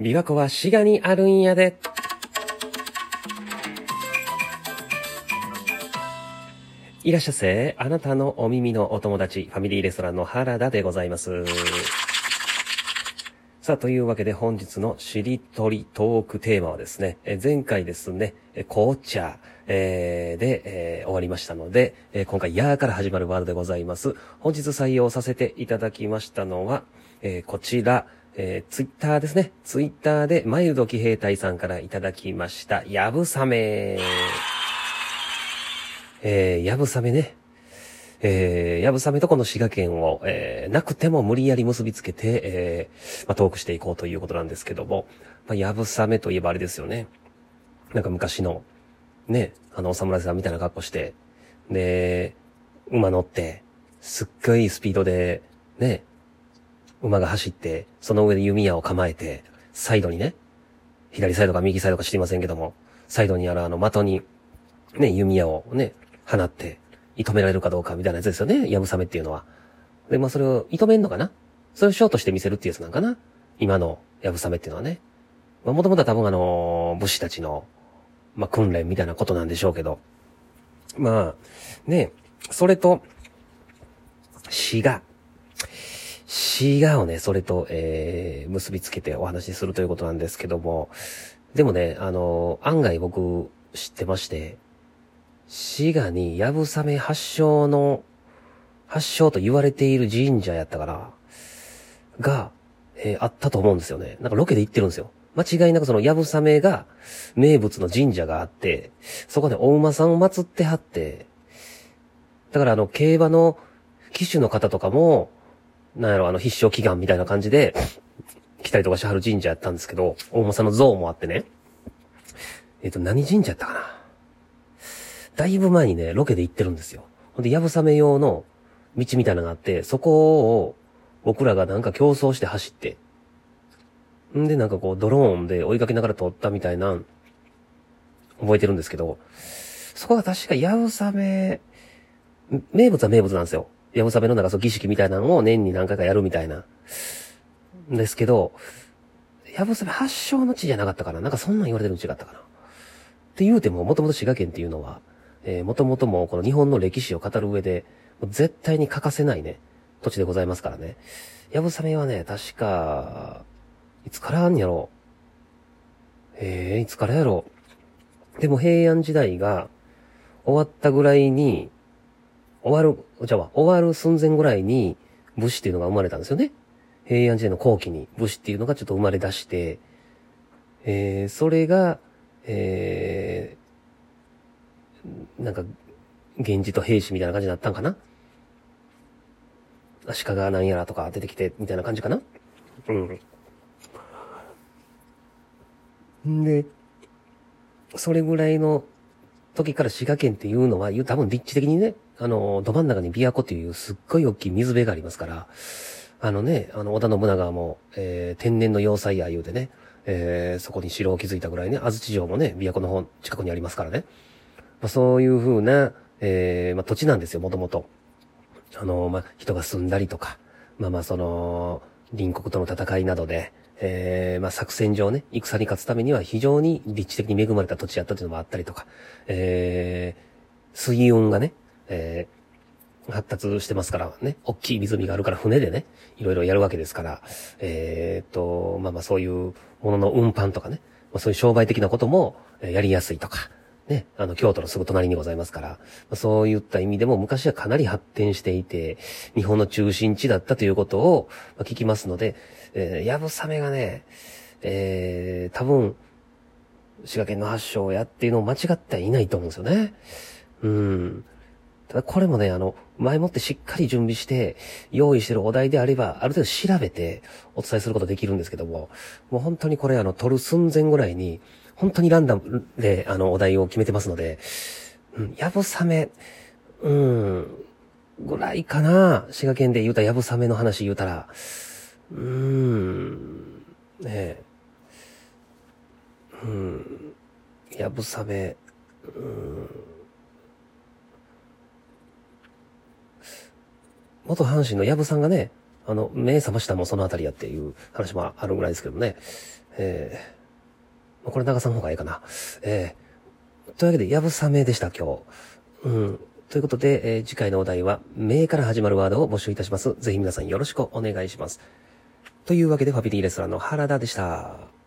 琵琶湖は滋賀にあるんやで。いらっしゃいせ、あなたのお耳のお友達、ファミリーレストランの原田でございます。さあ、というわけで本日のしりとりトークテーマはですね、え前回ですね、紅茶、えーで、えー終わりましたので、えー今回、やーから始まるワードでございます。本日採用させていただきましたのは、えこちら、えーツイッターですね。ツイッターで、マイルド騎兵隊さんからいただきました、やぶさめ。えー、やぶさめね。えー、やぶさめとこの滋賀県を、えー、なくても無理やり結びつけて、えー、まあ、トークしていこうということなんですけども、まあ、やぶさめといえばあれですよね。なんか昔の、ね、あの、お侍さんみたいな格好して、で、馬乗って、すっごいスピードで、ね、馬が走って、その上で弓矢を構えて、サイドにね、左サイドか右サイドか知りませんけども、サイドにあるあの的に、ね、弓矢をね、放って、射止められるかどうかみたいなやつですよね、やぶさめっていうのは。で、まあそれを射止めんのかな？それをショートして見せるっていうやつなんかな？今のやぶさめっていうのはね。まあもともとは多分あの武士たちの、まあ訓練みたいなことなんでしょうけど。まあ、ね、それと、滋賀。滋賀をね、それと、えー、結びつけてお話しするということなんですけども、でもね、あの、案外僕知ってまして、滋賀にやぶさめ発祥の、発祥と言われている神社やったから、が、えーあったと思うんですよね。なんかロケで行ってるんですよ。間違いなくそのやぶさめが名物の神社があって、そこでお馬さんを祀ってはって、だからあの、競馬の騎手の方とかも、なんやろ、あの、必勝祈願みたいな感じで、来たりとかしはる神社やったんですけど、大馬さんの像もあってね。えっ、と、何神社やったかなだいぶ前にね、ロケで行ってるんですよ。ほんで、やぶさめ用の道みたいなのがあって、そこを僕らがなんか競争して走って、んで、なんかこう、ドローンで追いかけながら撮ったみたいな、覚えてるんですけど、そこが確かやぶさめ、名物は名物なんですよ。やぶさめのなんかそう儀式みたいなのを年に何回かやるみたいな。んですけど、やぶさめ発祥の地じゃなかったかななんかそんなん言われてるの違ったかなって言うても、もともと滋賀県っていうのは、えー、もともともこの日本の歴史を語る上で、絶対に欠かせないね、土地でございますからね。やぶさめはね、確か、いつからあんやろええいつからやろでも平安時代が終わったぐらいに、終わる、じゃあ、終わる寸前ぐらいに武士っていうのが生まれたんですよね。平安時代の後期に武士っていうのがちょっと生まれ出して、えー、それが、えー、なんか、源氏と兵士みたいな感じになったんかな足利なんやらとか出てきて、みたいな感じかなうん。んで、それぐらいの時から滋賀県っていうのは、多分立地的にね、あの、ど真ん中に琵琶湖っていうすっごい大きい水辺がありますから、あのね、あの、織田信長も、えー、天然の要塞や言うてね、えー、そこに城を築いたぐらいね、安土城もね、琵琶湖の方、近くにありますからね。まあ、そういう風な、えー、まあ、土地なんですよ、もともと。あの、まあ、人が住んだりとか、まあまあ、その、隣国との戦いなどで、えー、まあ、作戦上ね、戦に勝つためには非常に立地的に恵まれた土地やったというのもあったりとか、えー、水運がね、えー、発達してますからね、大きい湖があるから船でね、いろいろやるわけですから、えー、と、まあまあそういうものの運搬とかね、まあそういう商売的なこともやりやすいとか、ね、あの、京都のすぐ隣にございますから、まそういった意味でも昔はかなり発展していて、日本の中心地だったということをま聞きますので、えー、やぶさめがね、えー、多分、滋賀県の発祥やっていうのを間違ってはいないと思うんですよね。うん。ただこれもね、あの、前もってしっかり準備して、用意してるお題であれば、ある程度調べてお伝えすることできるんですけども、もう本当にこれあの、撮る寸前ぐらいに、本当にランダムで、あの、お題を決めてますので、うん、やぶさめ、うん、ぐらいかな、滋賀県で言うたやぶさめの話言うたら、うーん、ねえ、うん、やぶさめ、うん、元阪神の矢部さんがね、あの、目覚ましたもそのあたりやっていう話もあるぐらいですけどね。えー、これ長さの方がいいかな。えー、というわけで、やぶさめでした、今日。うん。ということで、えー、次回のお題は、名から始まるワードを募集いたします。ぜひ皆さんよろしくお願いします。というわけで、ファビリーレストランの原田でした。